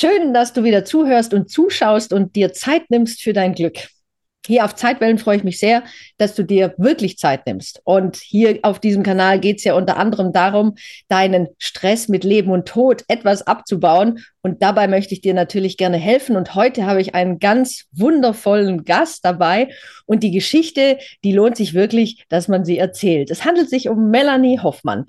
Schön, dass du wieder zuhörst und zuschaust und dir Zeit nimmst für dein Glück. Hier auf Zeitwellen freue ich mich sehr, dass du dir wirklich Zeit nimmst. Und hier auf diesem Kanal geht es ja unter anderem darum, deinen Stress mit Leben und Tod etwas abzubauen. Und dabei möchte ich dir natürlich gerne helfen. Und heute habe ich einen ganz wundervollen Gast dabei. Und die Geschichte, die lohnt sich wirklich, dass man sie erzählt. Es handelt sich um Melanie Hoffmann.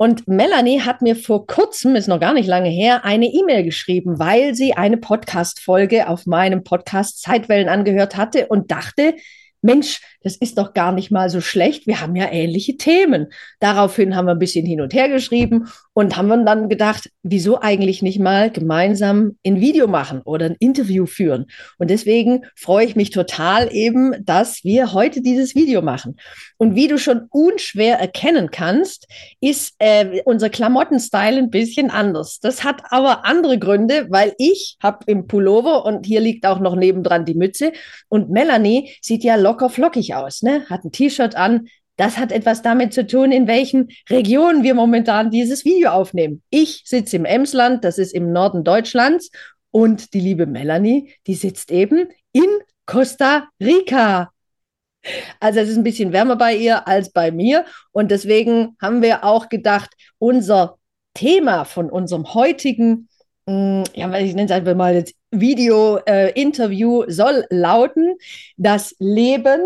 Und Melanie hat mir vor kurzem, ist noch gar nicht lange her, eine E-Mail geschrieben, weil sie eine Podcast-Folge auf meinem Podcast Zeitwellen angehört hatte und dachte, Mensch, das ist doch gar nicht mal so schlecht. Wir haben ja ähnliche Themen. Daraufhin haben wir ein bisschen hin und her geschrieben und haben dann gedacht, wieso eigentlich nicht mal gemeinsam ein Video machen oder ein Interview führen? Und deswegen freue ich mich total eben, dass wir heute dieses Video machen. Und wie du schon unschwer erkennen kannst, ist äh, unser Klamottenstyle ein bisschen anders. Das hat aber andere Gründe, weil ich habe im Pullover und hier liegt auch noch nebendran die Mütze und Melanie sieht ja locker flockig aus, ne? Hat ein T-Shirt an, das hat etwas damit zu tun, in welchen Regionen wir momentan dieses Video aufnehmen. Ich sitze im Emsland, das ist im Norden Deutschlands. Und die liebe Melanie, die sitzt eben in Costa Rica. Also es ist ein bisschen wärmer bei ihr als bei mir. Und deswegen haben wir auch gedacht, unser Thema von unserem heutigen, mm, ja, ich nenne es einfach mal jetzt Video-Interview, äh, soll lauten, das Leben,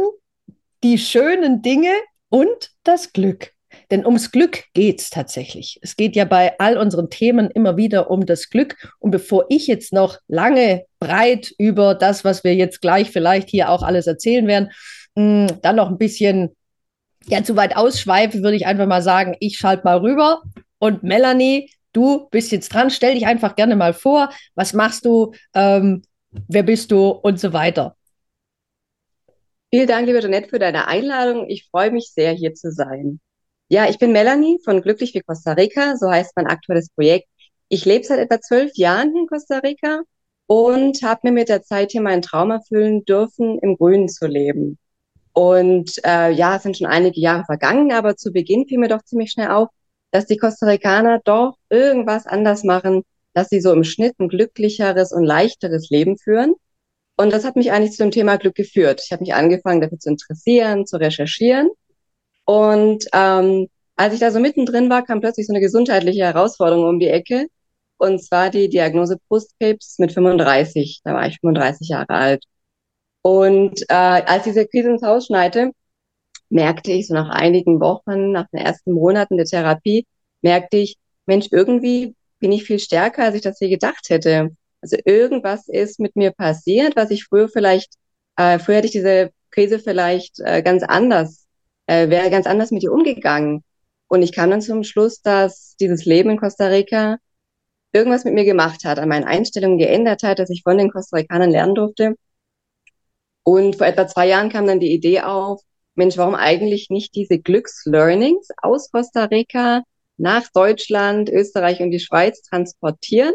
die schönen Dinge und das Glück. Denn ums Glück geht es tatsächlich. Es geht ja bei all unseren Themen immer wieder um das Glück. Und bevor ich jetzt noch lange breit über das, was wir jetzt gleich vielleicht hier auch alles erzählen werden, mh, mm, dann noch ein bisschen ja, zu weit ausschweife, würde ich einfach mal sagen, ich schalte mal rüber. Und Melanie, du bist jetzt dran. Stell dich einfach gerne mal vor. Was machst du? Ähm, wer bist du? Und so weiter. Vielen Dank, liebe Jeanette, für deine Einladung. Ich freue mich sehr, hier zu sein. Ja, ich bin Melanie von Glücklich wie Costa Rica, so heißt mein aktuelles Projekt. Ich lebe seit etwa zwölf Jahren in Costa Rica und habe mir mit der Zeit hier meinen Traum erfüllen dürfen, im Grünen zu leben. Und äh, ja, es sind schon einige Jahre vergangen, aber zu Beginn fiel mir doch ziemlich schnell auf, dass die Costa Ricaner doch irgendwas anders machen, dass sie so im Schnitt ein glücklicheres und leichteres Leben führen. Und das hat mich eigentlich zu dem Thema Glück geführt. Ich habe mich angefangen, dafür zu interessieren, zu recherchieren. Und ähm, als ich da so mittendrin war, kam plötzlich so eine gesundheitliche Herausforderung um die Ecke. Und zwar die Diagnose Brustkrebs mit 35. Da war ich 35 Jahre alt. Und äh, als diese Krise ins Haus schneite, merkte ich so nach einigen Wochen, nach den ersten Monaten der Therapie, merkte ich, Mensch, irgendwie bin ich viel stärker, als ich das je gedacht hätte. Also irgendwas ist mit mir passiert, was ich früher vielleicht, äh, früher hätte ich diese Krise vielleicht äh, ganz anders, äh, wäre ganz anders mit ihr umgegangen. Und ich kam dann zum Schluss, dass dieses Leben in Costa Rica irgendwas mit mir gemacht hat, an meinen Einstellungen geändert hat, dass ich von den Costa Ricanern lernen durfte. Und vor etwa zwei Jahren kam dann die Idee auf, Mensch, warum eigentlich nicht diese Glückslearnings aus Costa Rica nach Deutschland, Österreich und die Schweiz transportieren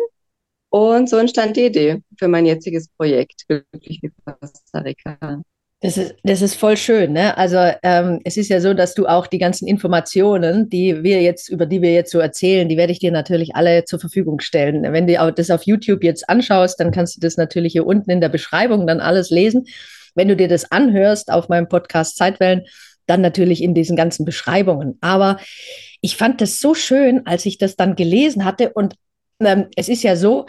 und so entstand die Idee für mein jetziges Projekt, Glücklich wie Costa Rica. Das ist, das ist voll schön, ne? Also ähm, es ist ja so, dass du auch die ganzen Informationen, die wir jetzt, über die wir jetzt so erzählen, die werde ich dir natürlich alle zur Verfügung stellen. Wenn du das auf YouTube jetzt anschaust, dann kannst du das natürlich hier unten in der Beschreibung dann alles lesen. Wenn du dir das anhörst auf meinem Podcast Zeitwellen, dann natürlich in diesen ganzen Beschreibungen. Aber ich fand das so schön, als ich das dann gelesen hatte und ähm, es ist ja so,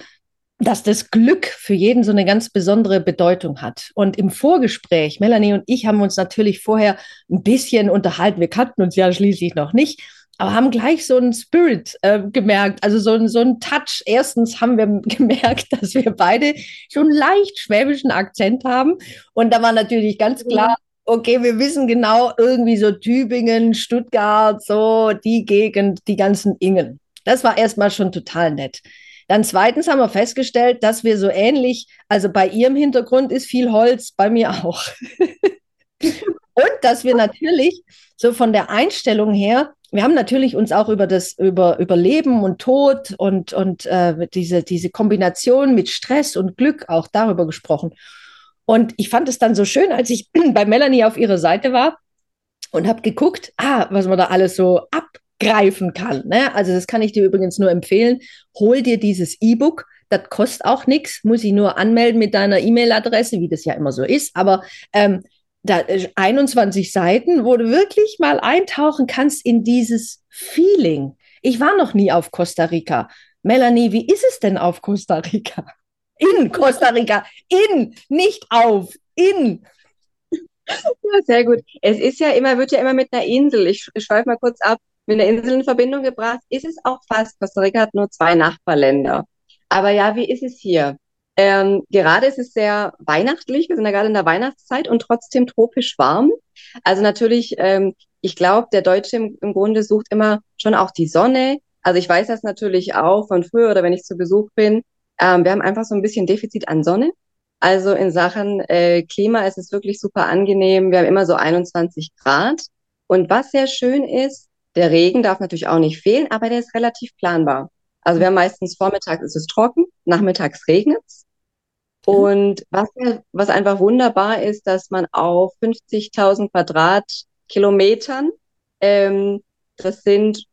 dass das Glück für jeden so eine ganz besondere Bedeutung hat. Und im Vorgespräch, Melanie und ich haben uns natürlich vorher ein bisschen unterhalten. Wir kannten uns ja schließlich noch nicht, aber haben gleich so einen Spirit äh, gemerkt, also so, so einen Touch. Erstens haben wir gemerkt, dass wir beide schon leicht schwäbischen Akzent haben. Und da war natürlich ganz klar, okay, wir wissen genau irgendwie so Tübingen, Stuttgart, so die Gegend, die ganzen Ingen. Das war erstmal schon total nett. Dann zweitens haben wir festgestellt, dass wir so ähnlich, also bei ihrem Hintergrund ist viel Holz, bei mir auch. Und dass wir natürlich so von der Einstellung her, wir haben natürlich uns auch über das über, über Leben und Tod und, und äh, diese, diese Kombination mit Stress und Glück auch darüber gesprochen. Und ich fand es dann so schön, als ich bei Melanie auf ihrer Seite war und habe geguckt, ah, was man da alles so abgreifen kann. Ne? Also das kann ich dir übrigens nur empfehlen. Hol dir dieses E-Book. Das kostet auch nichts, muss ich nur anmelden mit deiner E-Mail-Adresse, wie das ja immer so ist. Aber ähm, da 21 äh, Seiten, wo du wirklich mal eintauchen kannst in dieses Feeling. Ich war noch nie auf Costa Rica. Melanie, wie ist es denn auf Costa Rica? In Costa Rica. In, nicht auf. In. Ja, sehr gut. Es ist ja immer, wird ja immer mit einer Insel, ich, ich schweife mal kurz ab, mit einer Insel in Verbindung gebracht. Ist es auch fast. Costa Rica hat nur zwei Nachbarländer. Aber ja, wie ist es hier? Ähm, gerade ist es sehr weihnachtlich, wir sind ja gerade in der Weihnachtszeit und trotzdem tropisch warm. Also natürlich, ähm, ich glaube, der Deutsche im, im, Grunde sucht immer schon auch die Sonne. Also ich weiß das natürlich auch von früher oder wenn ich zu Besuch bin. Ähm, wir haben einfach so ein bisschen Defizit an Sonne. Also in Sachen äh, Klima ist es wirklich super angenehm. Wir haben immer so 21 Grad. Und was sehr schön ist, der Regen darf natürlich auch nicht fehlen, aber der ist relativ planbar. Also wir haben meistens vormittags ist es trocken, nachmittags regnet es. Mhm. Und was, was einfach wunderbar ist, dass man auf 50.000 Quadratkilometern, ähm, das sind,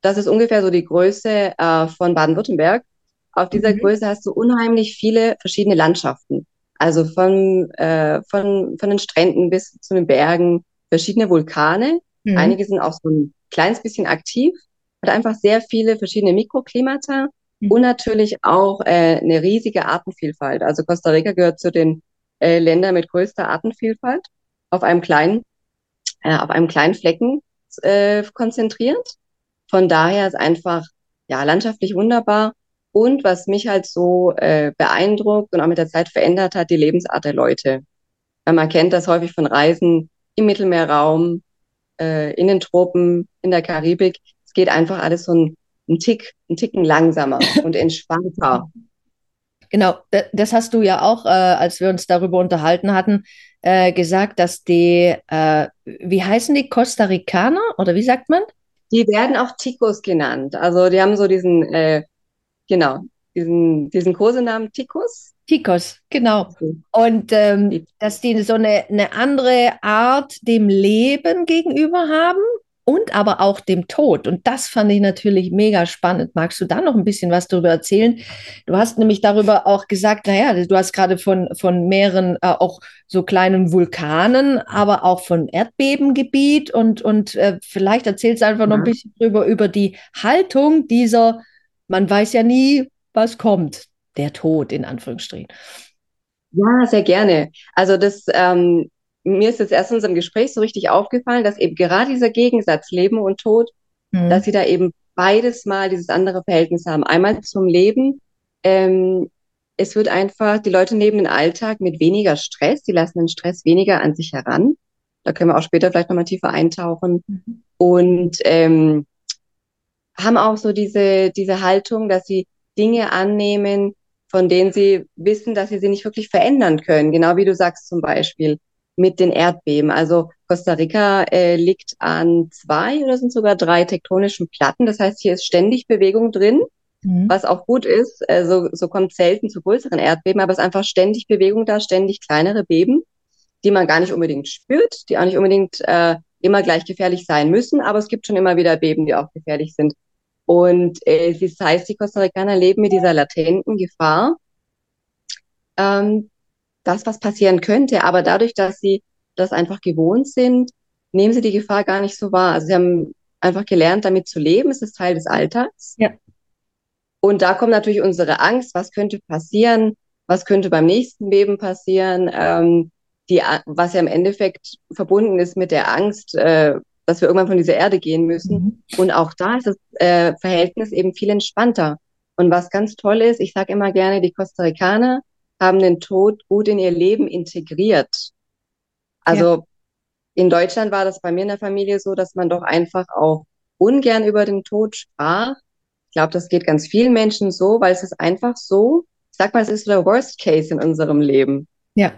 das ist ungefähr so die Größe äh, von Baden-Württemberg. Auf dieser mhm. Größe hast du unheimlich viele verschiedene Landschaften. Also von, äh, von, von den Stränden bis zu den Bergen, verschiedene Vulkane. Mhm. Einige sind auch so ein kleines bisschen aktiv. Hat einfach sehr viele verschiedene Mikroklimata Mhm. Und natürlich auch äh, eine riesige Artenvielfalt. Also Costa Rica gehört zu den äh, Ländern mit größter Artenvielfalt auf einem kleinen, äh, auf einem kleinen Flecken äh, konzentriert. Von daher ist einfach ja landschaftlich wunderbar. Und was mich halt so äh, beeindruckt und auch mit der Zeit verändert hat, die Lebensart der Leute. Weil man kennt das häufig von Reisen im Mittelmeerraum, äh, in den Tropen, in der Karibik. Es geht einfach alles so ein ein Tick, ein Ticken langsamer und entspannter. Genau, das hast du ja auch, äh, als wir uns darüber unterhalten hatten, äh, gesagt, dass die, äh, wie heißen die, Costa Ricaner oder wie sagt man? Die werden auch Ticos genannt. Also die haben so diesen, äh, genau, diesen, diesen Kosenamen Ticos. Ticos, genau. Und ähm, dass die so eine, eine andere Art dem Leben gegenüber haben, und aber auch dem Tod. Und das fand ich natürlich mega spannend. Magst du da noch ein bisschen was darüber erzählen? Du hast nämlich darüber auch gesagt, naja, du hast gerade von, von mehreren äh, auch so kleinen Vulkanen, aber auch von Erdbebengebiet und, und äh, vielleicht erzählst du einfach ja. noch ein bisschen drüber, über die Haltung dieser, man weiß ja nie, was kommt, der Tod in Anführungsstrichen. Ja, sehr gerne. Also das ähm, mir ist jetzt erst in unserem Gespräch so richtig aufgefallen, dass eben gerade dieser Gegensatz Leben und Tod, mhm. dass sie da eben beides mal dieses andere Verhältnis haben. Einmal zum Leben. Ähm, es wird einfach, die Leute leben den Alltag mit weniger Stress, die lassen den Stress weniger an sich heran. Da können wir auch später vielleicht nochmal tiefer eintauchen. Mhm. Und ähm, haben auch so diese, diese Haltung, dass sie Dinge annehmen, von denen sie wissen, dass sie sie nicht wirklich verändern können. Genau wie du sagst zum Beispiel mit den Erdbeben. Also Costa Rica äh, liegt an zwei oder sind sogar drei tektonischen Platten. Das heißt, hier ist ständig Bewegung drin, mhm. was auch gut ist. Also so kommt selten zu größeren Erdbeben, aber es ist einfach ständig Bewegung da, ständig kleinere Beben, die man gar nicht unbedingt spürt, die auch nicht unbedingt äh, immer gleich gefährlich sein müssen, aber es gibt schon immer wieder Beben, die auch gefährlich sind. Und äh, das heißt, die Costa Ricaner leben mit dieser latenten Gefahr, ähm, das, was passieren könnte. Aber dadurch, dass sie das einfach gewohnt sind, nehmen sie die Gefahr gar nicht so wahr. Also sie haben einfach gelernt, damit zu leben. Es ist Teil des Alltags. Ja. Und da kommt natürlich unsere Angst. Was könnte passieren? Was könnte beim nächsten Beben passieren? Ähm, die, was ja im Endeffekt verbunden ist mit der Angst, äh, dass wir irgendwann von dieser Erde gehen müssen. Mhm. Und auch da ist das äh, Verhältnis eben viel entspannter. Und was ganz toll ist, ich sage immer gerne, die Costa Ricaner haben den Tod gut in ihr Leben integriert. Also ja. in Deutschland war das bei mir in der Familie so, dass man doch einfach auch ungern über den Tod sprach. Ich glaube, das geht ganz vielen Menschen so, weil es ist einfach so, ich sag mal, es ist der Worst Case in unserem Leben. Ja.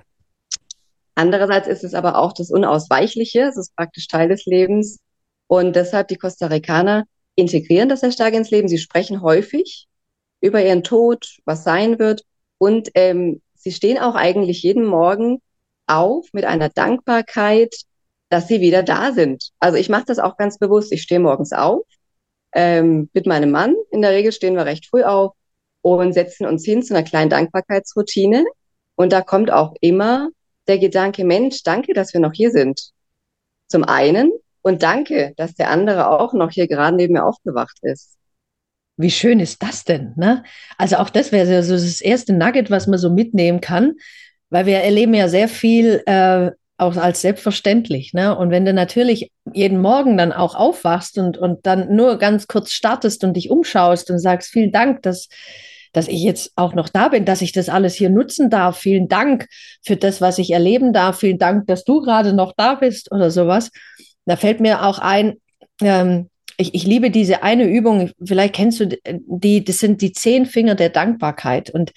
Andererseits ist es aber auch das Unausweichliche, es ist praktisch Teil des Lebens. Und deshalb die Costa Ricaner integrieren das sehr stark ins Leben. Sie sprechen häufig über ihren Tod, was sein wird. Und ähm, sie stehen auch eigentlich jeden Morgen auf mit einer Dankbarkeit, dass sie wieder da sind. Also ich mache das auch ganz bewusst. Ich stehe morgens auf ähm, mit meinem Mann. In der Regel stehen wir recht früh auf und setzen uns hin zu einer kleinen Dankbarkeitsroutine. Und da kommt auch immer der Gedanke, Mensch, danke, dass wir noch hier sind. Zum einen und danke, dass der andere auch noch hier gerade neben mir aufgewacht ist. Wie schön ist das denn? Ne? Also auch das wäre so das erste Nugget, was man so mitnehmen kann, weil wir erleben ja sehr viel äh, auch als selbstverständlich. Ne? Und wenn du natürlich jeden Morgen dann auch aufwachst und, und dann nur ganz kurz startest und dich umschaust und sagst, vielen Dank, dass, dass ich jetzt auch noch da bin, dass ich das alles hier nutzen darf. Vielen Dank für das, was ich erleben darf. Vielen Dank, dass du gerade noch da bist oder sowas. Da fällt mir auch ein, ähm, ich, ich liebe diese eine Übung, vielleicht kennst du die, das sind die zehn Finger der Dankbarkeit. Und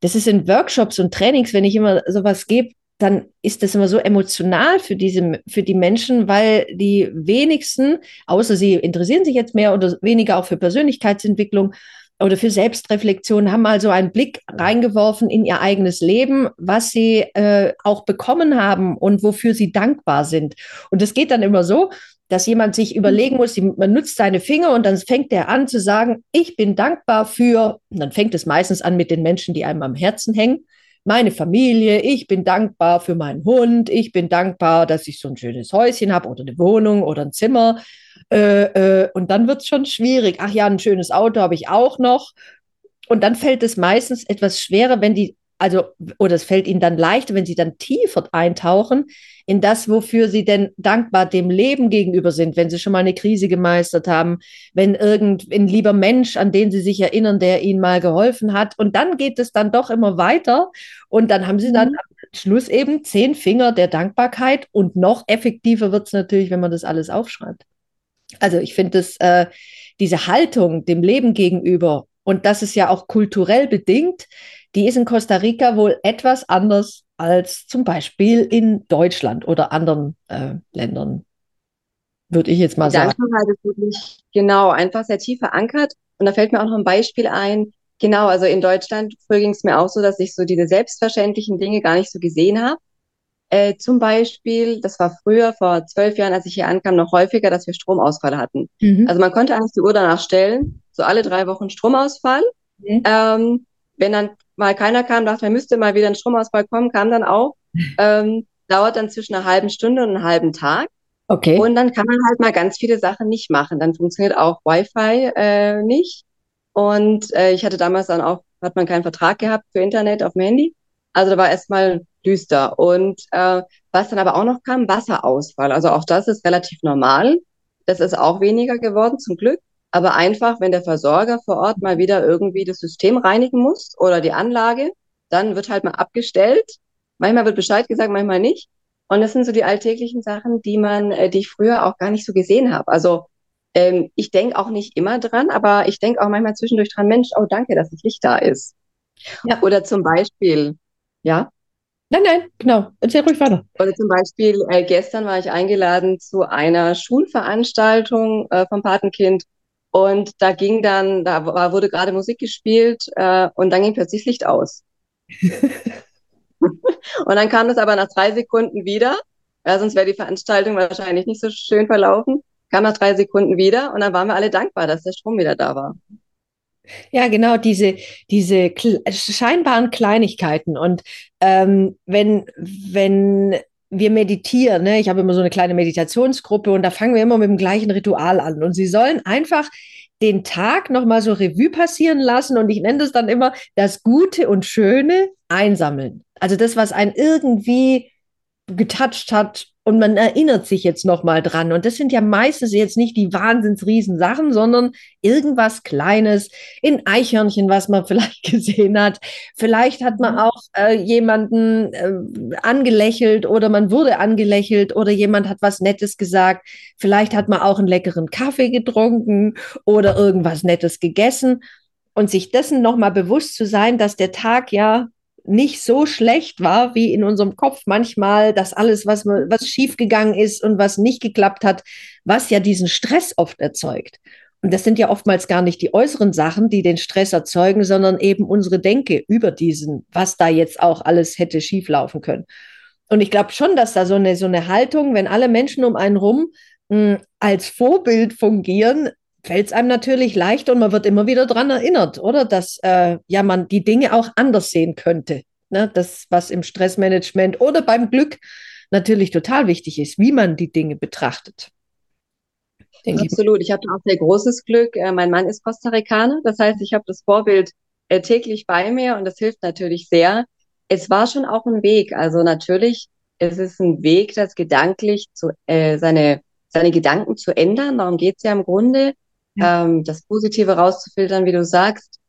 das ist in Workshops und Trainings, wenn ich immer sowas gebe, dann ist das immer so emotional für diese, für die Menschen, weil die wenigsten, außer sie interessieren sich jetzt mehr oder weniger auch für Persönlichkeitsentwicklung oder für Selbstreflexion, haben mal so einen Blick reingeworfen in ihr eigenes Leben, was sie äh, auch bekommen haben und wofür sie dankbar sind. Und das geht dann immer so, dass jemand sich überlegen muss, man nutzt seine Finger und dann fängt er an zu sagen, ich bin dankbar für, und dann fängt es meistens an mit den Menschen, die einem am Herzen hängen meine Familie, ich bin dankbar für meinen Hund, ich bin dankbar, dass ich so ein schönes Häuschen habe oder eine Wohnung oder ein Zimmer. Äh, äh, und dann wird es schon schwierig. Ach ja, ein schönes Auto habe ich auch noch. Und dann fällt es meistens etwas schwerer, wenn die also, oder es fällt ihnen dann leichter, wenn sie dann tiefer eintauchen in das, wofür sie denn dankbar dem Leben gegenüber sind, wenn sie schon mal eine Krise gemeistert haben, wenn irgendein lieber Mensch, an den sie sich erinnern, der ihnen mal geholfen hat. Und dann geht es dann doch immer weiter. Und dann haben sie dann mhm. am Schluss eben zehn Finger der Dankbarkeit. Und noch effektiver wird es natürlich, wenn man das alles aufschreibt. Also ich finde das, äh, diese Haltung dem Leben gegenüber, und das ist ja auch kulturell bedingt, die ist in Costa Rica wohl etwas anders als zum Beispiel in Deutschland oder anderen äh, Ländern, würde ich jetzt mal sagen. Dankbarkeit ist wirklich genau einfach sehr tief verankert. Und da fällt mir auch noch ein Beispiel ein. Genau, also in Deutschland früher ging es mir auch so, dass ich so diese selbstverständlichen Dinge gar nicht so gesehen habe. Äh, zum Beispiel, das war früher, vor zwölf Jahren, als ich hier ankam, noch häufiger, dass wir Stromausfall hatten. Mhm. Also man konnte eigentlich die Uhr danach stellen, so alle drei Wochen Stromausfall. Mhm. Ähm, wenn dann mal keiner kam, dachte, man müsste mal wieder ein Stromausfall kommen, kam dann auch. Ähm, dauert dann zwischen einer halben Stunde und einem halben Tag. Okay. Und dann kann man halt mal ganz viele Sachen nicht machen. Dann funktioniert auch Wi-Fi äh, nicht. Und äh, ich hatte damals dann auch, hat man keinen Vertrag gehabt für Internet auf dem Handy. Also da war erstmal düster. Und äh, was dann aber auch noch kam, Wasserausfall. Also auch das ist relativ normal. Das ist auch weniger geworden, zum Glück aber einfach, wenn der Versorger vor Ort mal wieder irgendwie das System reinigen muss oder die Anlage, dann wird halt mal abgestellt. Manchmal wird Bescheid gesagt, manchmal nicht. Und das sind so die alltäglichen Sachen, die man, äh, die ich früher auch gar nicht so gesehen habe. Also ähm, ich denke auch nicht immer dran, aber ich denke auch manchmal zwischendurch dran, Mensch, oh danke, dass das Licht da ist. Ja. Oder zum Beispiel, ja. Nein, nein, genau. Erzähl ruhig weiter. Oder zum Beispiel, äh, gestern war ich eingeladen zu einer Schulveranstaltung äh, vom Patenkind und da ging dann, da war, wurde gerade Musik gespielt äh, und dann ging plötzlich Licht aus. und dann kam das aber nach drei Sekunden wieder, ja, sonst wäre die Veranstaltung wahrscheinlich nicht so schön verlaufen. Kam nach drei Sekunden wieder und dann waren wir alle dankbar, dass der Strom wieder da war. Ja, genau, diese, diese scheinbaren Kleinigkeiten. Und ähm, wenn, wenn wir meditieren. Ne? Ich habe immer so eine kleine Meditationsgruppe und da fangen wir immer mit dem gleichen Ritual an. Und sie sollen einfach den Tag nochmal so Revue passieren lassen und ich nenne das dann immer das Gute und Schöne einsammeln. Also das, was einen irgendwie getoucht hat, und man erinnert sich jetzt nochmal dran. Und das sind ja meistens jetzt nicht die wahnsinns Sachen, sondern irgendwas Kleines in Eichhörnchen, was man vielleicht gesehen hat. Vielleicht hat man mhm. auch äh, jemanden äh, angelächelt oder man wurde angelächelt oder jemand hat was Nettes gesagt. Vielleicht hat man auch einen leckeren Kaffee getrunken oder irgendwas Nettes gegessen. Und sich dessen nochmal bewusst zu sein, dass der Tag ja nicht so schlecht war, wie in unserem Kopf manchmal, dass alles, was, was schiefgegangen ist und was nicht geklappt hat, was ja diesen Stress oft erzeugt. Und das sind ja oftmals gar nicht die äußeren Sachen, die den Stress erzeugen, sondern eben unsere Denke über diesen, was da jetzt auch alles hätte schieflaufen können. Und ich glaube schon, dass da so eine, so eine Haltung, wenn alle Menschen um einen rum mh, hm, als Vorbild fungieren, fällt es einem natürlich leicht und man wird immer wieder daran erinnert, oder? Dass äh, ja man die Dinge auch anders sehen könnte. Ne? Das, was im Stressmanagement oder beim Glück natürlich total wichtig ist, wie man die Dinge betrachtet. Absolut. Ich, ich habe auch sehr großes Glück. Äh, mein Mann ist Costa Ricaner. Das heißt, ich habe das Vorbild äh, täglich bei mir und das hilft natürlich sehr. Es war schon auch ein Weg. Also natürlich, es ist ein Weg, das gedanklich zu, äh, seine, seine Gedanken zu ändern. Darum geht es ja im Grunde ähm, das Positive rauszufiltern, wie du sagst.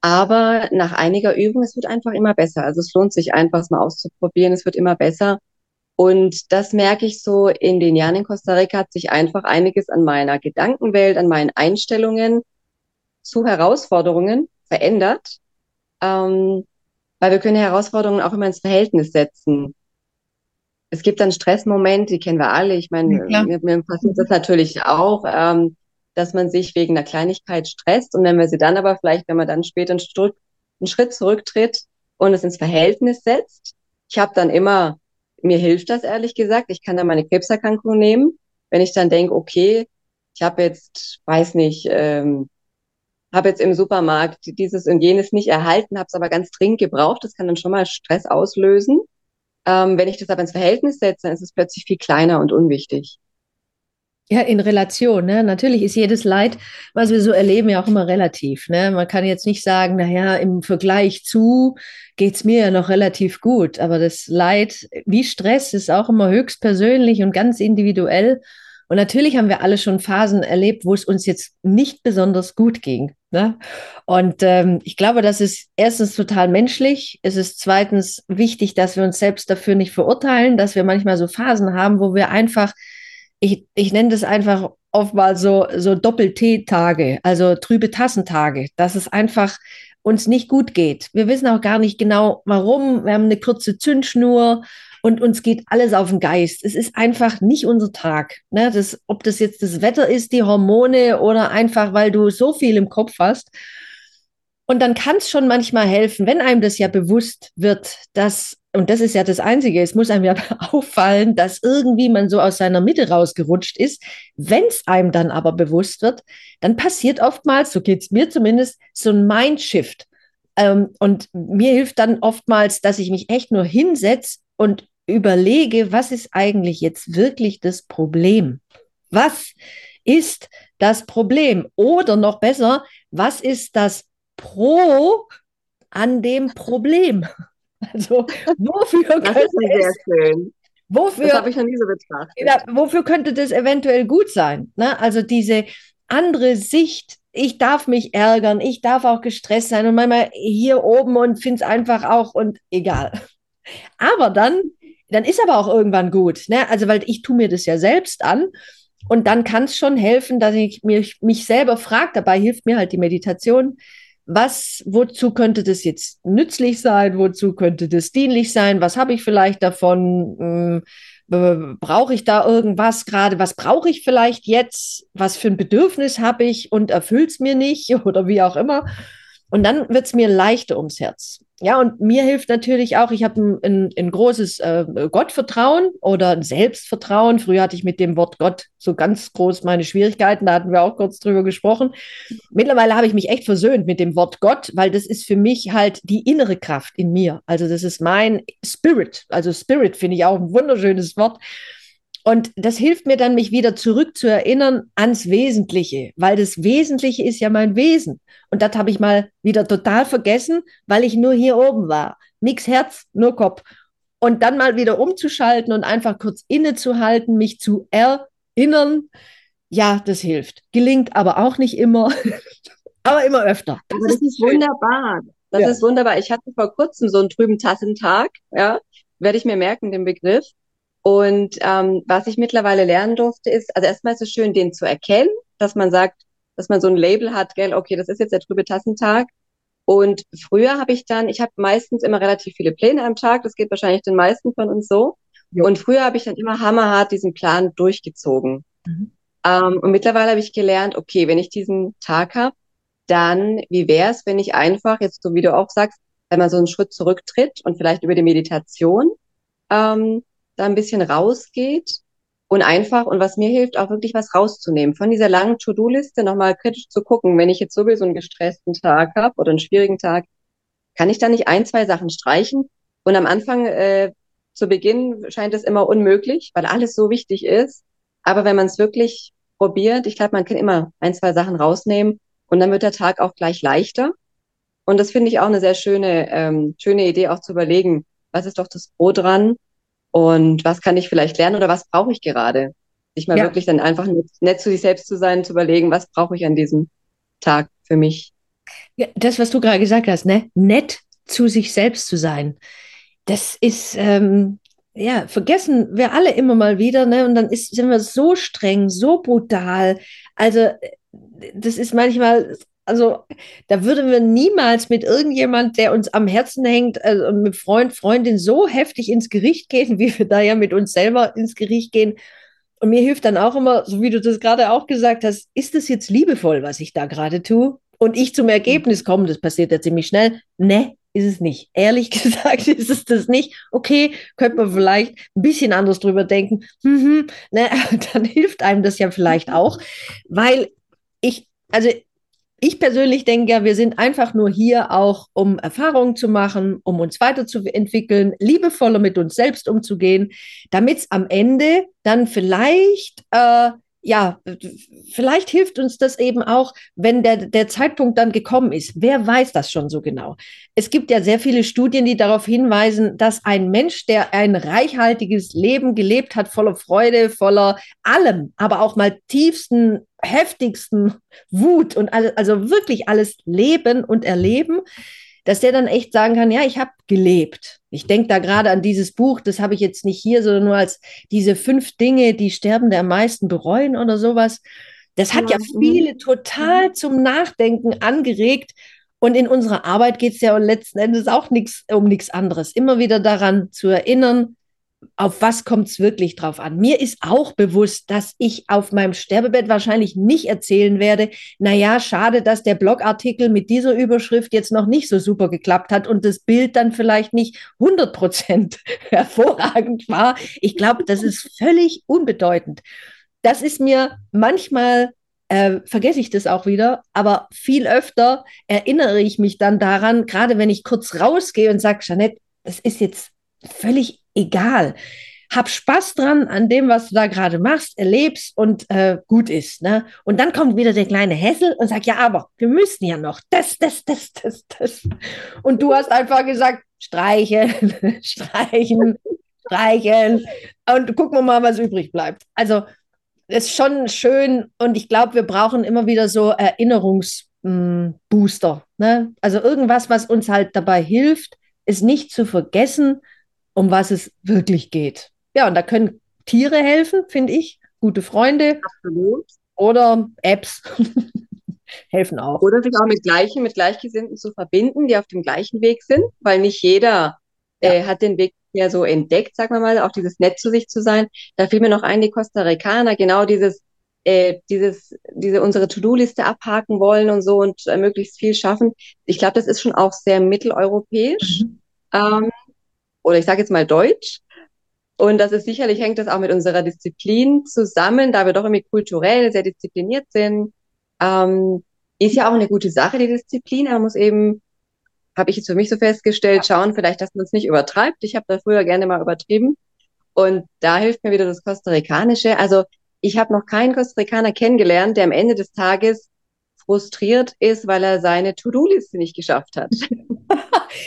Aber nach einiger Übung, es wird einfach immer besser. Also es lohnt sich einfach, es mal auszuprobieren. Es wird immer besser. Und das merke ich so in den Jahren in Costa Rica hat sich einfach einiges an meiner Gedankenwelt, an meinen Einstellungen zu Herausforderungen verändert. Ähm, weil wir können Herausforderungen auch immer ins Verhältnis setzen. Es gibt dann Stressmomente, die kennen wir alle. Ich meine, ja, mir, mir passiert das natürlich auch. Ähm, dass man sich wegen einer Kleinigkeit stresst und wenn wir sie dann aber vielleicht, wenn man dann später einen, einen Schritt zurücktritt und es ins Verhältnis setzt, ich habe dann immer, mir hilft das ehrlich gesagt, ich kann dann meine Krebserkrankung nehmen, wenn ich dann denke, okay, ich habe jetzt, weiß nicht, ähm, habe jetzt im Supermarkt dieses und jenes nicht erhalten, habe es aber ganz dringend gebraucht, das kann dann schon mal Stress auslösen. Ähm, wenn ich das aber ins Verhältnis setze, dann ist es plötzlich viel kleiner und unwichtig. Ja, in Relation. Ne? Natürlich ist jedes Leid, was wir so erleben, ja auch immer relativ. Ne? Man kann jetzt nicht sagen, naja, im Vergleich zu geht es mir ja noch relativ gut. Aber das Leid wie Stress ist auch immer höchst persönlich und ganz individuell. Und natürlich haben wir alle schon Phasen erlebt, wo es uns jetzt nicht besonders gut ging. Ne? Und ähm, ich glaube, das ist erstens total menschlich. Es ist zweitens wichtig, dass wir uns selbst dafür nicht verurteilen, dass wir manchmal so Phasen haben, wo wir einfach ich, ich nenne das einfach oftmals so, so Doppel-T-Tage, also trübe Tassentage, dass es einfach uns nicht gut geht. Wir wissen auch gar nicht genau, warum. Wir haben eine kurze Zündschnur und uns geht alles auf den Geist. Es ist einfach nicht unser Tag. Ne? Das, ob das jetzt das Wetter ist, die Hormone oder einfach, weil du so viel im Kopf hast. Und dann kann es schon manchmal helfen, wenn einem das ja bewusst wird, dass und das ist ja das Einzige, es muss einem ja auffallen, dass irgendwie man so aus seiner Mitte rausgerutscht ist. Wenn es einem dann aber bewusst wird, dann passiert oftmals, so geht es mir zumindest, so ein Mindshift. Ähm, und mir hilft dann oftmals, dass ich mich echt nur hinsetze und überlege, was ist eigentlich jetzt wirklich das Problem? Was ist das Problem? Oder noch besser, was ist das Pro an dem Problem? Also wofür das könnte schön. Wofür, das habe ich noch nie so betrachtet. Wofür könnte das eventuell gut sein? Ne? Also diese andere Sicht, ich darf mich ärgern, ich darf auch gestresst sein und manchmal hier oben und finde es einfach auch und egal. Aber dann, dann ist aber auch irgendwann gut. Ne? Also, weil ich tue mir das ja selbst an. Und dann kann es schon helfen, dass ich mich, mich selber frage. Dabei hilft mir halt die Meditation was, wozu könnte das jetzt nützlich sein, wozu könnte das dienlich sein, was habe ich vielleicht davon, äh, brauche ich da irgendwas gerade, was brauche ich vielleicht jetzt, was für ein Bedürfnis habe ich und erfüllt es mir nicht oder wie auch immer. Und dann wird es mir leichter ums Herz. Ja, und mir hilft natürlich auch, ich habe ein, ein, ein, großes äh, Gottvertrauen oder ein Selbstvertrauen. Früher hatte ich mit dem Wort Gott so ganz groß meine Schwierigkeiten, da hatten wir auch kurz drüber gesprochen. Mittlerweile habe ich mich echt versöhnt mit dem Wort Gott, weil das ist für mich halt die innere Kraft in mir. Also das ist mein Spirit. Also Spirit finde ich auch ein wunderschönes Wort. Und das hilft mir dann, mich wieder zurück zu erinnern ans Wesentliche, weil das Wesentliche ist ja mein Wesen. Und das habe ich mal wieder total vergessen, weil ich nur hier oben war. Nix Herz, nur Kopf. und dann mal wieder umzuschalten und einfach kurz innezuhalten, mich zu erinnern, ja, das hilft. Gelingt aber auch nicht immer, aber immer öfter. Das, das ist, ist wunderbar. Das ja. ist wunderbar. Ich hatte vor kurzem so einen trüben Tassentag, ja, werde ich mir merken, den Begriff. Und ähm, was ich mittlerweile lernen durfte, ist, also erstmal ist es schön, den zu erkennen, dass man sagt, dass man so ein Label hat, gell, okay, das ist jetzt der trübe Tassentag. Und früher habe ich dann, ich habe meistens immer relativ viele Pläne am Tag, das geht wahrscheinlich den meisten von uns so. Jo. Und früher habe ich dann immer hammerhart diesen Plan durchgezogen. Mhm. Ähm, und mittlerweile habe ich gelernt, okay, wenn ich diesen Tag habe, dann wie wäre es, wenn ich einfach, jetzt so wie du auch sagst, wenn man so einen Schritt zurücktritt und vielleicht über die Meditation ähm, da ein bisschen rausgeht und einfach, und was mir hilft, auch wirklich was rauszunehmen. Von dieser langen To-Do-Liste nochmal kritisch zu gucken, wenn ich jetzt sowieso einen gestressten Tag habe oder einen schwierigen Tag, kann ich da nicht ein, zwei Sachen streichen? Und am Anfang, äh, zu Beginn scheint es immer unmöglich, weil alles so wichtig ist. Aber wenn man es wirklich probiert, ich glaube, man kann immer ein, zwei Sachen rausnehmen und dann wird der Tag auch gleich leichter. Und das finde ich auch eine sehr schöne, ähm, schöne Idee, auch zu überlegen, was ist doch das Pro dran und was kann ich vielleicht lernen oder was brauche ich gerade? Sich mal ja. wirklich dann einfach nett, nett zu sich selbst zu sein, zu überlegen, was brauche ich an diesem Tag für mich. Ja, das, was du gerade gesagt hast, ne? Nett zu sich selbst zu sein. Das ist, ähm, ja, vergessen wir alle immer mal wieder, ne? Und dann ist, sind wir so streng, so brutal. Also, das ist manchmal also da würden wir niemals mit irgendjemand, der uns am Herzen hängt, also mit Freund, Freundin so heftig ins Gericht gehen, wie wir da ja mit uns selber ins Gericht gehen. Und mir hilft dann auch immer, so wie du das gerade auch gesagt hast, ist das jetzt liebevoll, was ich da gerade tue? Und ich zum Ergebnis komme, das passiert ja ziemlich schnell, ne, ist es nicht. Ehrlich gesagt ist es das nicht. Okay, könnte man vielleicht ein bisschen anders drüber denken. Mhm, ne, dann hilft einem das ja vielleicht auch, weil ich, also ich persönlich denke ja, wir sind einfach nur hier auch, um Erfahrungen zu machen, um uns weiterzuentwickeln, liebevoller mit uns selbst umzugehen, damit es am Ende dann vielleicht äh, ja, vielleicht hilft uns das eben auch, wenn der, der Zeitpunkt dann gekommen ist. Wer weiß das schon so genau? Es gibt ja sehr viele Studien, die darauf hinweisen, dass ein Mensch, der ein reichhaltiges Leben gelebt hat, voller Freude, voller allem, aber auch mal tiefsten, heftigsten Wut und also wirklich alles leben und erleben, dass der dann echt sagen kann, ja, ich habe gelebt. Ich denke da gerade an dieses Buch, das habe ich jetzt nicht hier, sondern nur als diese fünf Dinge, die Sterbende am meisten bereuen oder sowas. Das hat ja, ja viele total mhm. zum Nachdenken angeregt. Und in unserer Arbeit geht es ja letzten Endes auch nichts um nichts anderes. Immer wieder daran zu erinnern, auf was kommt es wirklich drauf an? Mir ist auch bewusst, dass ich auf meinem Sterbebett wahrscheinlich nicht erzählen werde, naja, schade, dass der Blogartikel mit dieser Überschrift jetzt noch nicht so super geklappt hat und das Bild dann vielleicht nicht 100 Prozent hervorragend war. Ich glaube, das ist völlig unbedeutend. Das ist mir manchmal äh, vergesse ich das auch wieder. Aber viel öfter erinnere ich mich dann daran, gerade wenn ich kurz rausgehe und sage, Jeanette, das ist jetzt völlig egal. Hab Spaß dran an dem, was du da gerade machst, erlebst und äh, gut ist. Ne? Und dann kommt wieder der kleine Hessel und sagt, ja, aber wir müssen ja noch das, das, das, das, das. Und du hast einfach gesagt, streicheln, streichen, streicheln und gucken wir mal, was übrig bleibt. Also ist schon schön und ich glaube, wir brauchen immer wieder so Erinnerungsbooster. Ne? Also irgendwas, was uns halt dabei hilft, es nicht zu vergessen, um was es wirklich geht. Ja, und da können Tiere helfen, finde ich. Gute Freunde. Absolut. Oder Apps helfen auch. Oder sich auch mit Gleichen, mit Gleichgesinnten zu verbinden, die auf dem gleichen Weg sind, weil nicht jeder ja. äh, hat den Weg ja so entdeckt, sagen wir mal, auch dieses Nett zu sich zu sein. Da fiel mir noch ein, die Costa Ricaner, genau dieses, äh, dieses, diese unsere To-Do-Liste abhaken wollen und so und äh, möglichst viel schaffen. Ich glaube, das ist schon auch sehr mitteleuropäisch. Mhm. Ähm, oder ich sage jetzt mal Deutsch. Und das ist sicherlich hängt das auch mit unserer Disziplin zusammen, da wir doch irgendwie kulturell sehr diszipliniert sind. Ähm, ist ja auch eine gute Sache, die Disziplin. Man muss eben, habe ich jetzt für mich so festgestellt, schauen vielleicht, dass man es nicht übertreibt. Ich habe da früher gerne mal übertrieben. Und da hilft mir wieder das Costa Ricanische. Also ich habe noch keinen Costa Ricaner kennengelernt, der am Ende des Tages frustriert ist, weil er seine To-Do-Liste nicht geschafft hat.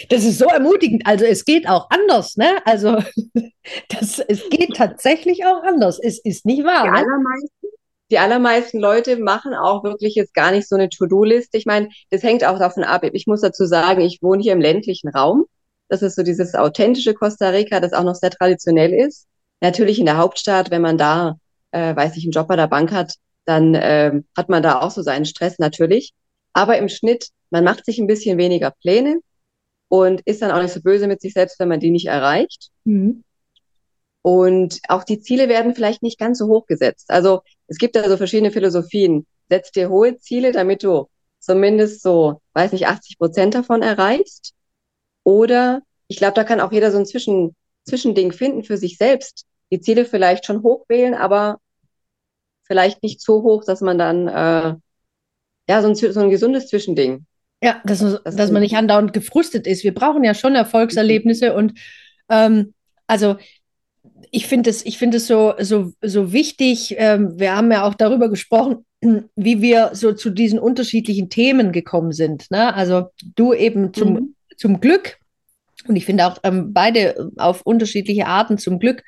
Das ist so ermutigend. Also es geht auch anders, ne? Also das, es geht tatsächlich auch anders. Es ist nicht wahr. Die ne? allermeisten, die allermeisten Leute machen auch wirklich jetzt gar nicht so eine To-Do-Liste. Ich meine, das hängt auch davon ab. Ich muss dazu sagen, ich wohne hier im ländlichen Raum. Das ist so dieses authentische Costa Rica, das auch noch sehr traditionell ist. Natürlich in der Hauptstadt, wenn man da, äh, weiß ich, einen Job bei der Bank hat, dann äh, hat man da auch so seinen Stress natürlich. Aber im Schnitt, man macht sich ein bisschen weniger Pläne und ist dann auch nicht so böse mit sich selbst, wenn man die nicht erreicht. Mhm. Und auch die Ziele werden vielleicht nicht ganz so hoch gesetzt. Also es gibt da so verschiedene Philosophien. Setz dir hohe Ziele, damit du zumindest so, weiß nicht, 80 Prozent davon erreichst. Oder ich glaube, da kann auch jeder so ein Zwischen, Zwischending finden für sich selbst. Die Ziele vielleicht schon hoch wählen, aber vielleicht nicht so hoch, dass man dann äh, ja so ein, so ein gesundes Zwischending. Ja, dass, das dass man nicht andauernd gefrustet ist. Wir brauchen ja schon Erfolgserlebnisse und ähm, also ich finde es, ich finde es so, so, so wichtig. Ähm, wir haben ja auch darüber gesprochen, wie wir so zu diesen unterschiedlichen Themen gekommen sind. Ne? Also du eben zum, mhm. zum Glück und ich finde auch ähm, beide auf unterschiedliche Arten zum Glück.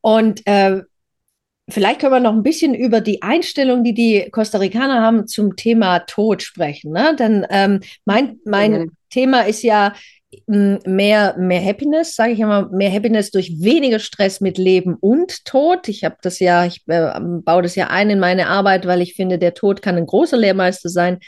Und äh, Vielleicht können wir noch ein bisschen über die Einstellung, die die Costa Ricaner haben zum Thema Tod sprechen. Ne? Denn ähm, mein, mein ja. Thema ist ja mehr, mehr Happiness, sage ich immer, mehr Happiness durch weniger Stress mit Leben und Tod. Ich habe das ja, ich äh, baue das ja ein in meine Arbeit, weil ich finde, der Tod kann ein großer Lehrmeister sein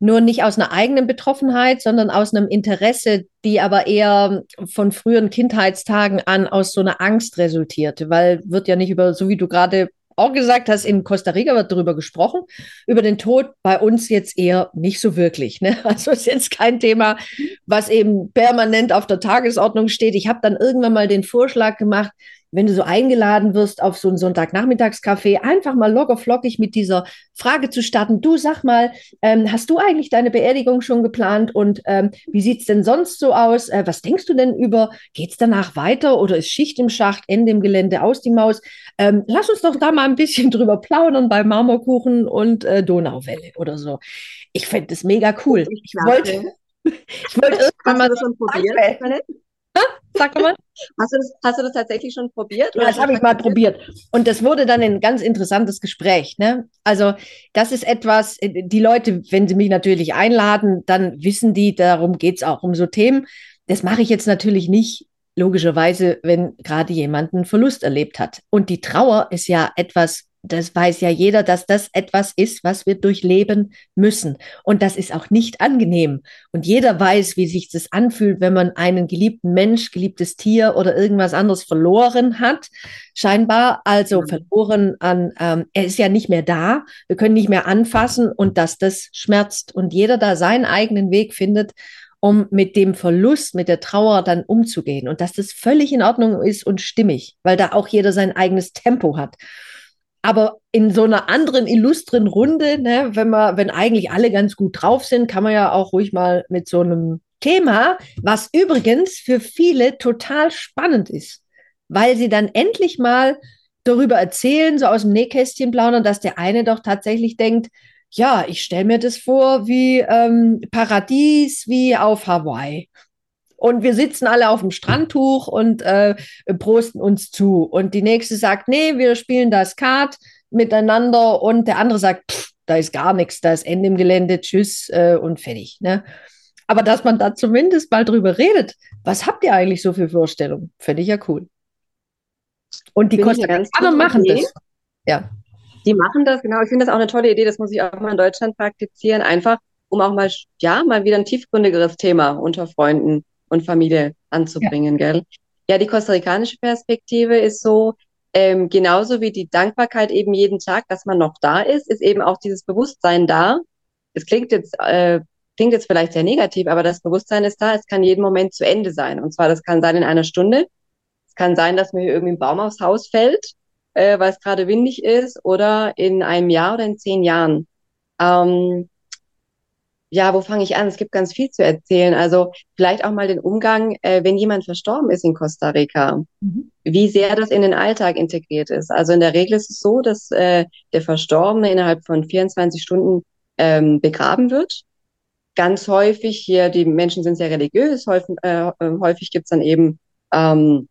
nur nicht aus einer eigenen Betroffenheit, sondern aus einem Interesse, die aber eher von früheren Kindheitstagen an aus so einer Angst resultierte, weil wird ja nicht über, so wie du gerade auch gesagt hast, in Costa Rica wird darüber gesprochen, über den Tod bei uns jetzt eher nicht so wirklich. Ne? Also ist jetzt kein Thema, was eben permanent auf der Tagesordnung steht. Ich habe dann irgendwann mal den Vorschlag gemacht, wenn du so eingeladen wirst auf so ein Sonntagnachmittagscafé, einfach mal locker flockig mit dieser Frage zu starten. Du sag mal, ähm, hast du eigentlich deine Beerdigung schon geplant und ähm, wie sieht's denn sonst so aus? Äh, was denkst du denn über? Geht's danach weiter oder ist Schicht im Schacht, Ende im Gelände, aus die Maus? Ähm, lass uns doch da mal ein bisschen drüber plaudern bei Marmorkuchen und äh, Donauwelle oder so. Ich fände das mega cool. Ich wollte, ich wollte irgendwann mal das schon probieren. Sag mal. Hast du, das, hast du das tatsächlich schon probiert? Ja, das habe ich mal probiert. Und das wurde dann ein ganz interessantes Gespräch. Ne? Also, das ist etwas, die Leute, wenn sie mich natürlich einladen, dann wissen die, darum geht es auch um so Themen. Das mache ich jetzt natürlich nicht, logischerweise, wenn gerade jemand einen Verlust erlebt hat. Und die Trauer ist ja etwas das weiß ja jeder, dass das etwas ist, was wir durchleben müssen. Und das ist auch nicht angenehm. Und jeder weiß, wie sich das anfühlt, wenn man einen geliebten Mensch, geliebtes Tier oder irgendwas anderes verloren hat. Scheinbar also verloren an, ähm, er ist ja nicht mehr da. Wir können nicht mehr anfassen und dass das schmerzt. Und jeder da seinen eigenen Weg findet, um mit dem Verlust, mit der Trauer dann umzugehen. Und dass das völlig in Ordnung ist und stimmig, weil da auch jeder sein eigenes Tempo hat aber in so einer anderen illustren Runde, ne, wenn man, wenn eigentlich alle ganz gut drauf sind, kann man ja auch ruhig mal mit so einem Thema, was übrigens für viele total spannend ist, weil sie dann endlich mal darüber erzählen, so aus dem Nähkästchen plaudern, dass der eine doch tatsächlich denkt, ja, ich stelle mir das vor wie ähm, Paradies, wie auf Hawaii und wir sitzen alle auf dem Strandtuch und äh, prosten uns zu. Und die nächste sagt, nee, wir spielen das Kart miteinander und der andere sagt, pff, da ist gar nichts, da ist Ende im Gelände, tschüss äh, und fertig. Ne? Aber dass man da zumindest mal drüber redet, was habt ihr eigentlich so für Vorstellungen? Fände ich ja cool. Und die Costa Ricaner machen Idee. das. Ja. Die machen das, genau. Ich finde das auch eine tolle Idee. Das muss ich auch mal in Deutschland praktizieren. Einfach, um auch mal, ja, mal wieder ein tiefgründigeres Thema unter Freunden und Familie anzubringen, ja. gell? Ja, die kostarikanische Perspektive ist so, ähm, genauso wie die Dankbarkeit eben jeden Tag, dass man noch da ist, ist eben auch dieses Bewusstsein da. Es klingt jetzt, äh, klingt jetzt vielleicht sehr negativ, aber das Bewusstsein ist da, es kann jeden Moment zu Ende sein. Und zwar, das kann sein in einer Stunde. Es kann sein, dass mir hier irgendwie ein Baum aufs Haus fällt, äh, weil es gerade windig ist, oder in einem Jahr oder in zehn Jahren. Ähm, ja, wo fange ich an? Es gibt ganz viel zu erzählen. Also vielleicht auch mal den Umgang, äh, wenn jemand verstorben ist in Costa Rica, mhm. wie sehr das in den Alltag integriert ist. Also in der Regel ist es so, dass äh, der Verstorbene innerhalb von 24 Stunden ähm, begraben wird. Ganz häufig hier, die Menschen sind sehr religiös, häufig, äh, häufig gibt es dann eben ähm,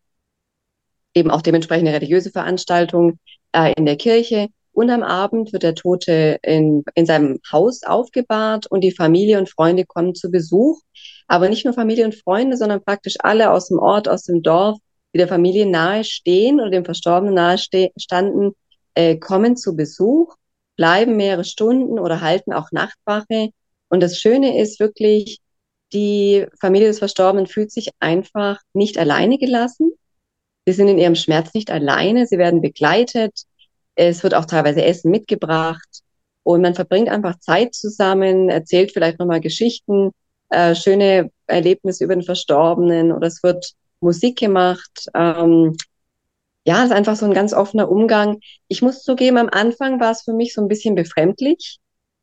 eben auch dementsprechende religiöse Veranstaltungen äh, in der Kirche. Und am Abend wird der Tote in, in seinem Haus aufgebahrt und die Familie und Freunde kommen zu Besuch. Aber nicht nur Familie und Freunde, sondern praktisch alle aus dem Ort, aus dem Dorf, die der Familie nahe stehen oder dem Verstorbenen nahe standen, äh, kommen zu Besuch, bleiben mehrere Stunden oder halten auch Nachtwache. Und das Schöne ist wirklich, die Familie des Verstorbenen fühlt sich einfach nicht alleine gelassen. Sie sind in ihrem Schmerz nicht alleine, sie werden begleitet. Es wird auch teilweise Essen mitgebracht und man verbringt einfach Zeit zusammen, erzählt vielleicht nochmal Geschichten, äh, schöne Erlebnisse über den Verstorbenen oder es wird Musik gemacht. Ähm, ja, es ist einfach so ein ganz offener Umgang. Ich muss zugeben, am Anfang war es für mich so ein bisschen befremdlich.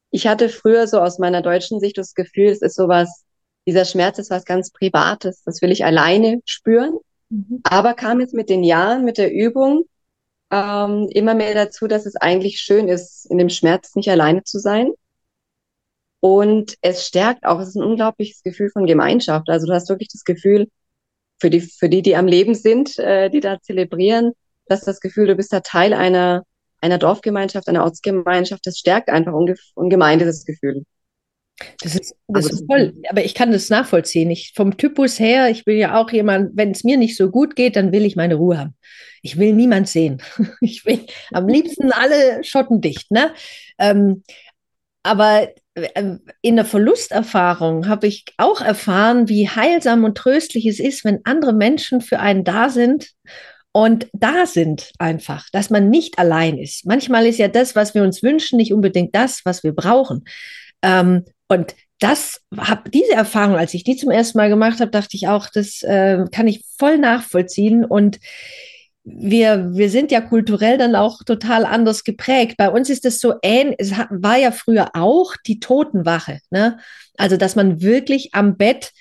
Ich hatte früher so aus meiner deutschen Sicht das Gefühl, es ist sowas, dieser Schmerz ist was ganz Privates, das will ich alleine spüren. Mhm. Aber kam jetzt mit den Jahren, mit der Übung ähm, immer mehr dazu, dass es eigentlich schön ist, in dem Schmerz nicht alleine zu sein. Und es stärkt auch, es ist ein unglaubliches Gefühl von Gemeinschaft. Also du hast wirklich das Gefühl, für die, für die, die am Leben sind, äh, die da zelebrieren, dass das Gefühl, du bist da Teil einer, einer Dorfgemeinschaft, einer Ortsgemeinschaft, das stärkt einfach unge ungemein dieses Gefühl. Das ist, das also, ist toll, aber ich kann das nachvollziehen. Ich, vom Typus her, ich bin ja auch jemand, wenn es mir nicht so gut geht, dann will ich meine Ruhe haben. Ich will niemand sehen. Ich will am liebsten alle Schotten dicht. Ne? Ähm, aber äh, in der Verlusterfahrung habe ich auch erfahren, wie heilsam und tröstlich es ist, wenn andere Menschen für einen da sind und da sind einfach, dass man nicht allein ist. Manchmal ist ja das, was wir uns wünschen, nicht unbedingt das, was wir brauchen. Ähm, und das habe diese Erfahrung, als ich die zum ersten Mal gemacht habe, dachte ich auch, das äh, kann ich voll nachvollziehen und wir, wir sind ja kulturell dann auch total anders geprägt. Bei uns ist es so ähnlich, es war ja früher auch die Totenwache, ne? Also, dass man wirklich am Bett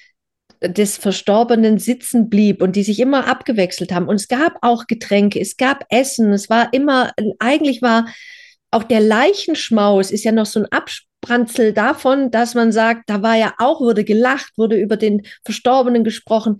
des Verstorbenen sitzen blieb und die sich immer abgewechselt haben. Und es gab auch Getränke, es gab Essen, es war immer, eigentlich war auch der Leichenschmaus ist ja noch so ein Abspranzel davon, dass man sagt, da war ja auch, wurde gelacht, wurde über den Verstorbenen gesprochen.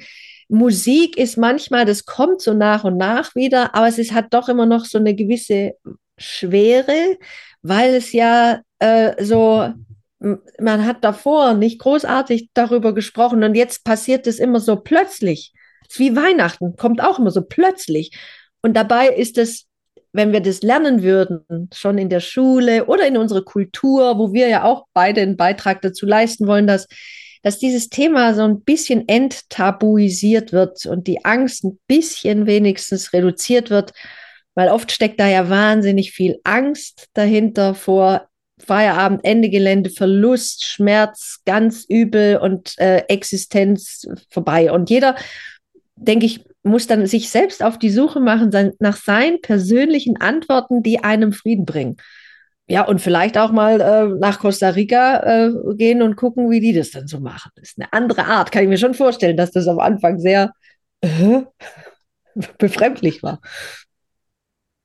Musik ist manchmal, das kommt so nach und nach wieder, aber es ist, hat doch immer noch so eine gewisse Schwere, weil es ja äh, so, man hat davor nicht großartig darüber gesprochen und jetzt passiert es immer so plötzlich. Es ist wie Weihnachten, kommt auch immer so plötzlich. Und dabei ist es, wenn wir das lernen würden, schon in der Schule oder in unserer Kultur, wo wir ja auch beide einen Beitrag dazu leisten wollen, dass dass dieses Thema so ein bisschen enttabuisiert wird und die Angst ein bisschen wenigstens reduziert wird, weil oft steckt da ja wahnsinnig viel Angst dahinter vor Feierabend, Ende Gelände, Verlust, Schmerz, ganz übel und äh, Existenz vorbei. Und jeder, denke ich, muss dann sich selbst auf die Suche machen sein, nach seinen persönlichen Antworten, die einem Frieden bringen. Ja, und vielleicht auch mal äh, nach Costa Rica äh, gehen und gucken, wie die das dann so machen. Das ist eine andere Art, kann ich mir schon vorstellen, dass das am Anfang sehr äh, befremdlich war.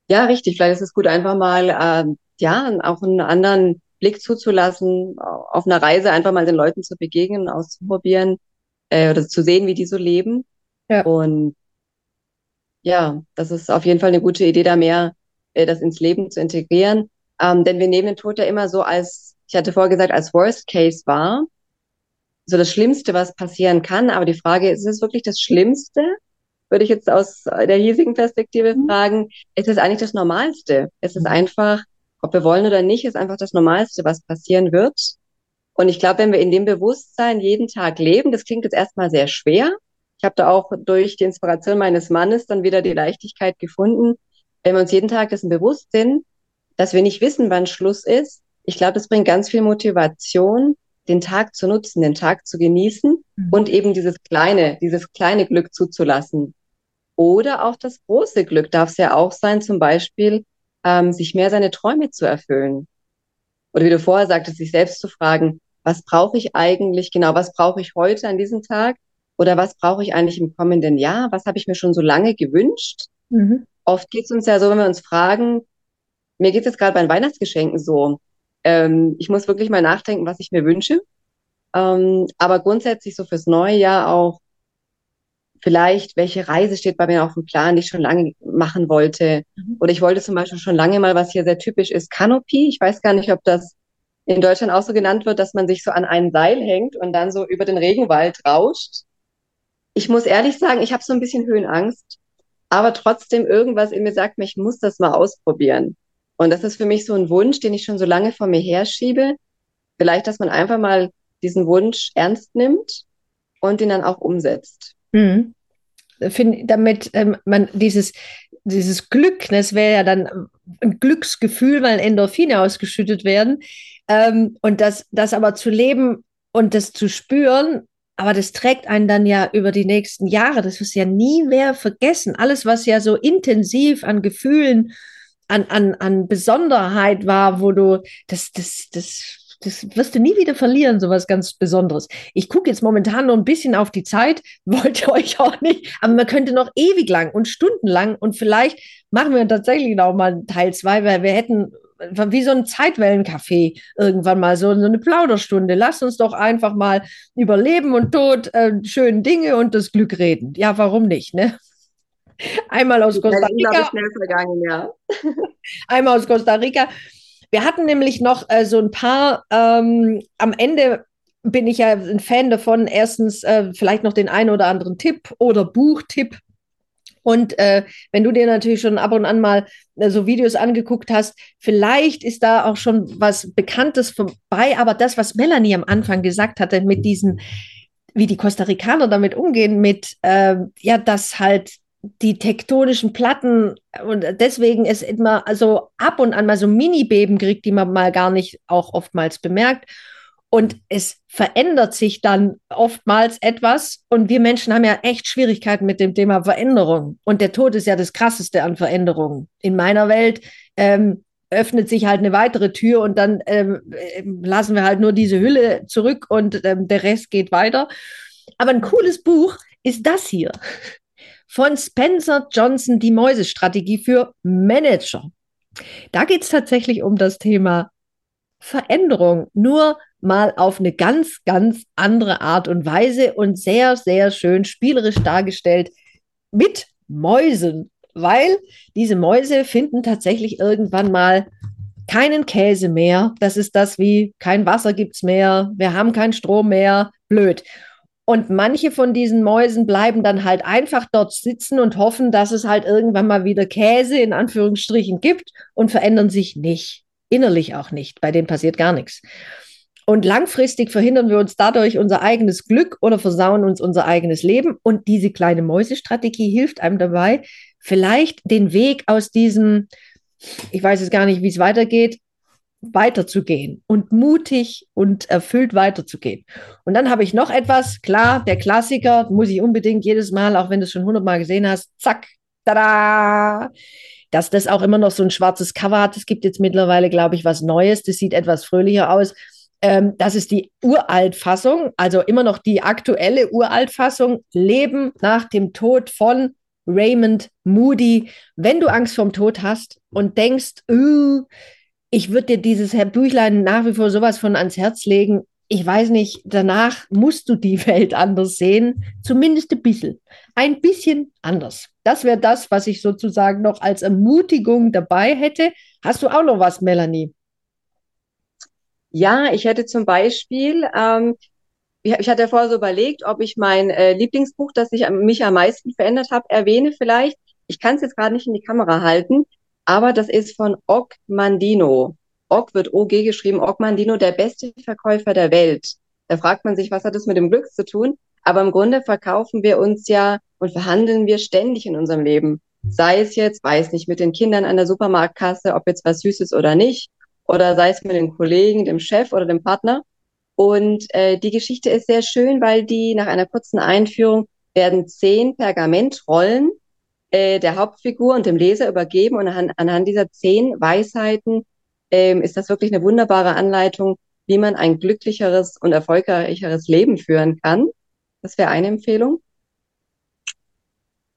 Ja, richtig. Vielleicht ist es gut, einfach mal äh, ja auch einen anderen Blick zuzulassen, auf einer Reise einfach mal den Leuten zu begegnen, auszuprobieren äh, oder zu sehen, wie die so leben. Ja. Und ja, das ist auf jeden Fall eine gute Idee, da mehr äh, das ins Leben zu integrieren. Ähm, denn wir nehmen den Tod ja immer so als, ich hatte vorher gesagt, als Worst Case wahr. So das Schlimmste, was passieren kann. Aber die Frage ist, ist es wirklich das Schlimmste? Würde ich jetzt aus der hiesigen Perspektive mhm. fragen. Ist es eigentlich das Normalste? Es ist mhm. einfach, ob wir wollen oder nicht, ist einfach das Normalste, was passieren wird. Und ich glaube, wenn wir in dem Bewusstsein jeden Tag leben, das klingt jetzt erstmal sehr schwer. Ich habe da auch durch die Inspiration meines Mannes dann wieder die Leichtigkeit gefunden. Wenn wir uns jeden Tag dessen bewusst sind, dass wir nicht wissen, wann Schluss ist. Ich glaube, das bringt ganz viel Motivation, den Tag zu nutzen, den Tag zu genießen mhm. und eben dieses kleine, dieses kleine Glück zuzulassen. Oder auch das große Glück darf es ja auch sein, zum Beispiel, ähm, sich mehr seine Träume zu erfüllen. Oder wie du vorher sagtest, sich selbst zu fragen, was brauche ich eigentlich genau, was brauche ich heute an diesem Tag? Oder was brauche ich eigentlich im kommenden Jahr? Was habe ich mir schon so lange gewünscht? Mhm. Oft geht es uns ja so, wenn wir uns fragen, mir geht es jetzt gerade bei den Weihnachtsgeschenken so. ähm, ich muss wirklich mal nachdenken, was ich mir wünsche. Ähm, aber grundsätzlich so fürs neue Jahr auch vielleicht, welche Reise steht bei mir auf dem Plan, die ich schon lange machen wollte. Mhm. Oder ich wollte zum Beispiel schon lange mal, was hier sehr typisch ist, Canopy. Ich weiß gar nicht, ob das in Deutschland auch so genannt wird, dass man sich so an ein Seil hängt und dann so über den Regenwald rauscht. Ich muss ehrlich sagen, ich habe so ein bisschen Höhenangst, aber trotzdem irgendwas in mir sagt mir, ich muss das mal ausprobieren. Und das ist für mich so ein Wunsch, den ich schon so lange vor mir herschiebe. Vielleicht, dass man einfach mal diesen Wunsch ernst nimmt und ihn dann auch umsetzt. Mhm. Find, damit ähm, man dieses, dieses Glück, das wäre ja dann ein Glücksgefühl, weil Endorphine ausgeschüttet werden. Ähm, und das, das aber zu leben und das zu spüren, aber das trägt einen dann ja über die nächsten Jahre. Das du ja nie mehr vergessen. Alles, was ja so intensiv an Gefühlen, an, an, an Besonderheit war, wo du, das, das, das das wirst du nie wieder verlieren, so was ganz Besonderes. Ich gucke jetzt momentan noch ein bisschen auf die Zeit, wollte euch auch nicht, aber man könnte noch ewig lang und stundenlang und vielleicht machen wir tatsächlich noch mal Teil zwei, weil wir hätten wie so ein Zeitwellencafé irgendwann mal, so, so eine Plauderstunde. Lass uns doch einfach mal über Leben und Tod, äh, schöne Dinge und das Glück reden. Ja, warum nicht, ne? Einmal aus Costa Rica. Schnell vergangen, ja. Einmal aus Costa Rica wir hatten nämlich noch äh, so ein paar, ähm, am Ende bin ich ja ein Fan davon, erstens äh, vielleicht noch den einen oder anderen Tipp oder Buchtipp. Und äh, wenn du dir natürlich schon ab und an mal äh, so Videos angeguckt hast, vielleicht ist da auch schon was Bekanntes vorbei. Aber das, was Melanie am Anfang gesagt hatte, mit diesen, wie die Costa Ricaner damit umgehen, mit, äh, ja, dass halt die tektonischen Platten und deswegen es immer also ab und an mal so Mini-Beben kriegt, die man mal gar nicht auch oftmals bemerkt. Und es verändert sich dann oftmals etwas. Und wir Menschen haben ja echt Schwierigkeiten mit dem Thema Veränderung. Und der Tod ist ja das Krasseste an Veränderungen. In meiner Welt ähm, öffnet sich halt eine weitere Tür und dann ähm, lassen wir halt nur diese Hülle zurück und ähm, der Rest geht weiter. Aber ein cooles Buch ist das hier von Spencer Johnson, die Mäusestrategie für Manager. Da geht es tatsächlich um das Thema Veränderung, nur mal auf eine ganz, ganz andere Art und Weise und sehr, sehr schön spielerisch dargestellt mit Mäusen, weil diese Mäuse finden tatsächlich irgendwann mal keinen Käse mehr. Das ist das wie kein Wasser gibt es mehr, wir haben keinen Strom mehr, blöd. Und manche von diesen Mäusen bleiben dann halt einfach dort sitzen und hoffen, dass es halt irgendwann mal wieder Käse in Anführungsstrichen gibt und verändern sich nicht. Innerlich auch nicht. Bei denen passiert gar nichts. Und langfristig verhindern wir uns dadurch unser eigenes Glück oder versauen uns unser eigenes Leben. Und diese kleine Mäusestrategie hilft einem dabei, vielleicht den Weg aus diesem, ich weiß jetzt gar nicht, wie es weitergeht, weiterzugehen und mutig und erfüllt weiterzugehen. Und dann habe ich noch etwas, klar, der Klassiker, muss ich unbedingt jedes Mal, auch wenn du es schon hundertmal gesehen hast, zack, tada, dass das auch immer noch so ein schwarzes Cover hat. Es gibt jetzt mittlerweile, glaube ich, was Neues, das sieht etwas fröhlicher aus. Ähm, das ist die Uraltfassung, also immer noch die aktuelle Uraltfassung, Leben nach dem Tod von Raymond Moody. Wenn du Angst vorm Tod hast und denkst, uh, ich würde dir dieses Büchlein nach wie vor sowas von ans Herz legen. Ich weiß nicht, danach musst du die Welt anders sehen, zumindest ein bisschen. Ein bisschen anders. Das wäre das, was ich sozusagen noch als Ermutigung dabei hätte. Hast du auch noch was, Melanie? Ja, ich hätte zum Beispiel, ähm, ich, hatte vorher so überlegt, ob ich mein äh, Lieblingsbuch, das ich, mich am meisten verändert habe, erwähne vielleicht. Ich kann es jetzt gerade nicht in die Kamera halten aber das ist von Og Mandino. Og wird OG geschrieben, Og Mandino, der beste Verkäufer der Welt. Da fragt man sich, was hat das mit dem Glück zu tun? Aber im Grunde verkaufen wir uns ja und verhandeln wir ständig in unserem Leben. Sei es jetzt, weiß nicht, mit den Kindern an der Supermarktkasse, ob jetzt was Süßes oder nicht, oder sei es mit den Kollegen, dem Chef oder dem Partner. Und äh, die Geschichte ist sehr schön, weil die nach einer kurzen Einführung werden zehn Pergamentrollen äh, der Hauptfigur und dem Leser übergeben. Und anhand, anhand dieser zehn Weisheiten ähm, ist das wirklich eine wunderbare Anleitung, wie man ein glücklicheres und erfolgreicheres Leben führen kann. Das wäre eine Empfehlung.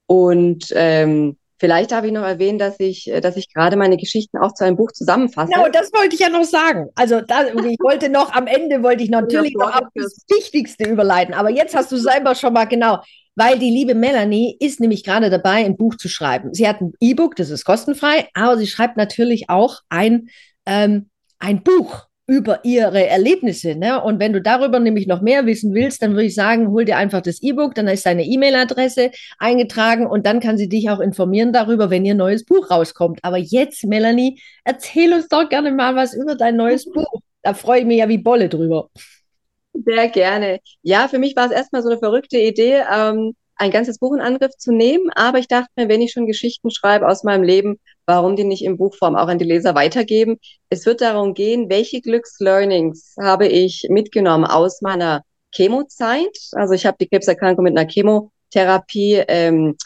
Und ähm, Vielleicht darf ich noch erwähnen, dass ich, äh, dass ich gerade meine Geschichten auch zu einem Buch zusammenfasse. Genau, das wollte ich ja noch sagen. Also da, ich wollte noch am Ende wollte ich natürlich noch auf das Wichtigste überleiten. Aber jetzt hast du selber schon mal genau, weil die liebe Melanie ist nämlich gerade dabei, ein Buch zu schreiben. Sie hat ein E-Book, das ist kostenfrei, aber sie schreibt natürlich auch ein ähm, ein Buch über ihre Erlebnisse. Ne? Und wenn du darüber nämlich noch mehr wissen willst, dann würde ich sagen, hol dir einfach das E-Book, dann ist deine E-Mail-Adresse eingetragen und dann kann sie dich auch informieren darüber, wenn ihr neues Buch rauskommt. Aber jetzt, Melanie, erzähl uns doch gerne mal was über dein neues Buch. Da freue ich mich ja wie Bolle drüber. Sehr gerne. Ja, für mich war es erstmal so eine verrückte Idee, ähm, ein ganzes Buch in Angriff zu nehmen. Aber ich dachte mir, wenn ich schon Geschichten schreibe aus meinem Leben, warum die nicht in Buchform auch an die Leser weitergeben? Es wird darum gehen, welche Glückslearnings habe ich mitgenommen aus meiner Chemozeit. Also ich habe die Krebserkrankung mit einer Chemotherapie, ähm,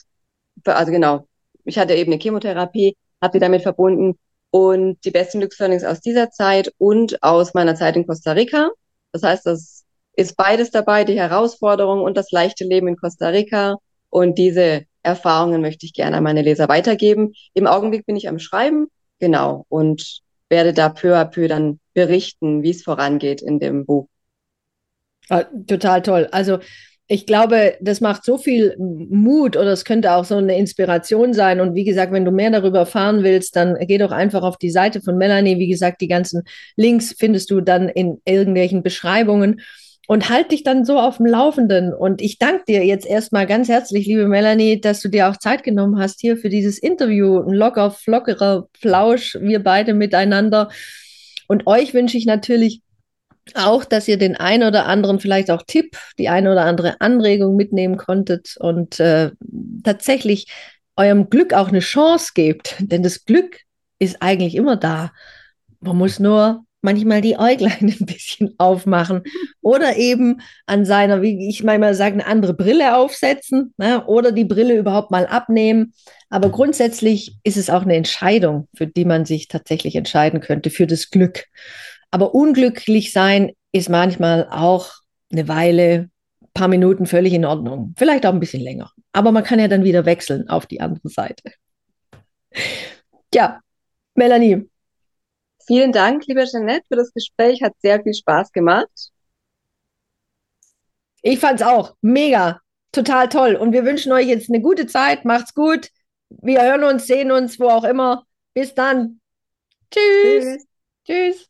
also genau, ich hatte eben eine Chemotherapie, habe die damit verbunden und die besten Glückslearnings aus dieser Zeit und aus meiner Zeit in Costa Rica. Das heißt, das ist beides dabei, die Herausforderung und das leichte Leben in Costa Rica. Und diese Erfahrungen möchte ich gerne an meine Leser weitergeben. Im Augenblick bin ich am Schreiben, genau, und werde da peu à peu dann berichten, wie es vorangeht in dem Buch. Ja, total toll. Also ich glaube, das macht so viel Mut oder es könnte auch so eine Inspiration sein. Und wie gesagt, wenn du mehr darüber erfahren willst, dann geh doch einfach auf die Seite von Melanie. Wie gesagt, die ganzen Links findest du dann in irgendwelchen Beschreibungen und halt dich dann so auf dem Laufenden. Und ich danke dir jetzt erstmal ganz herzlich, liebe Melanie, dass du dir auch Zeit genommen hast hier für dieses Interview. Ein locker, flockerer Flausch, wir beide miteinander. Und euch wünsche ich natürlich auch, dass ihr den ein oder anderen vielleicht auch Tipp, die eine oder andere Anregung mitnehmen konntet und äh, tatsächlich eurem Glück auch eine Chance gebt. Denn das Glück ist eigentlich immer da. Man muss nur manchmal die Äuglein ein bisschen aufmachen oder eben an seiner, wie ich manchmal sage, eine andere Brille aufsetzen ne? oder die Brille überhaupt mal abnehmen. Aber grundsätzlich ist es auch eine Entscheidung, für die man sich tatsächlich entscheiden könnte, für das Glück. Aber unglücklich sein ist manchmal auch eine Weile, ein paar Minuten völlig in Ordnung. Vielleicht auch ein bisschen länger. Aber man kann ja dann wieder wechseln auf die andere Seite. Ja, Melanie, Vielen Dank, liebe Jeanette, für das Gespräch. Hat sehr viel Spaß gemacht. Ich fand's auch mega, total toll. Und wir wünschen euch jetzt eine gute Zeit. Macht's gut. Wir hören uns, sehen uns, wo auch immer. Bis dann. Tschüss. Tschüss. Tschüss.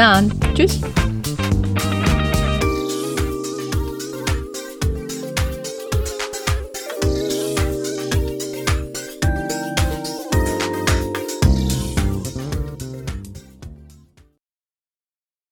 Dann. Tschüss.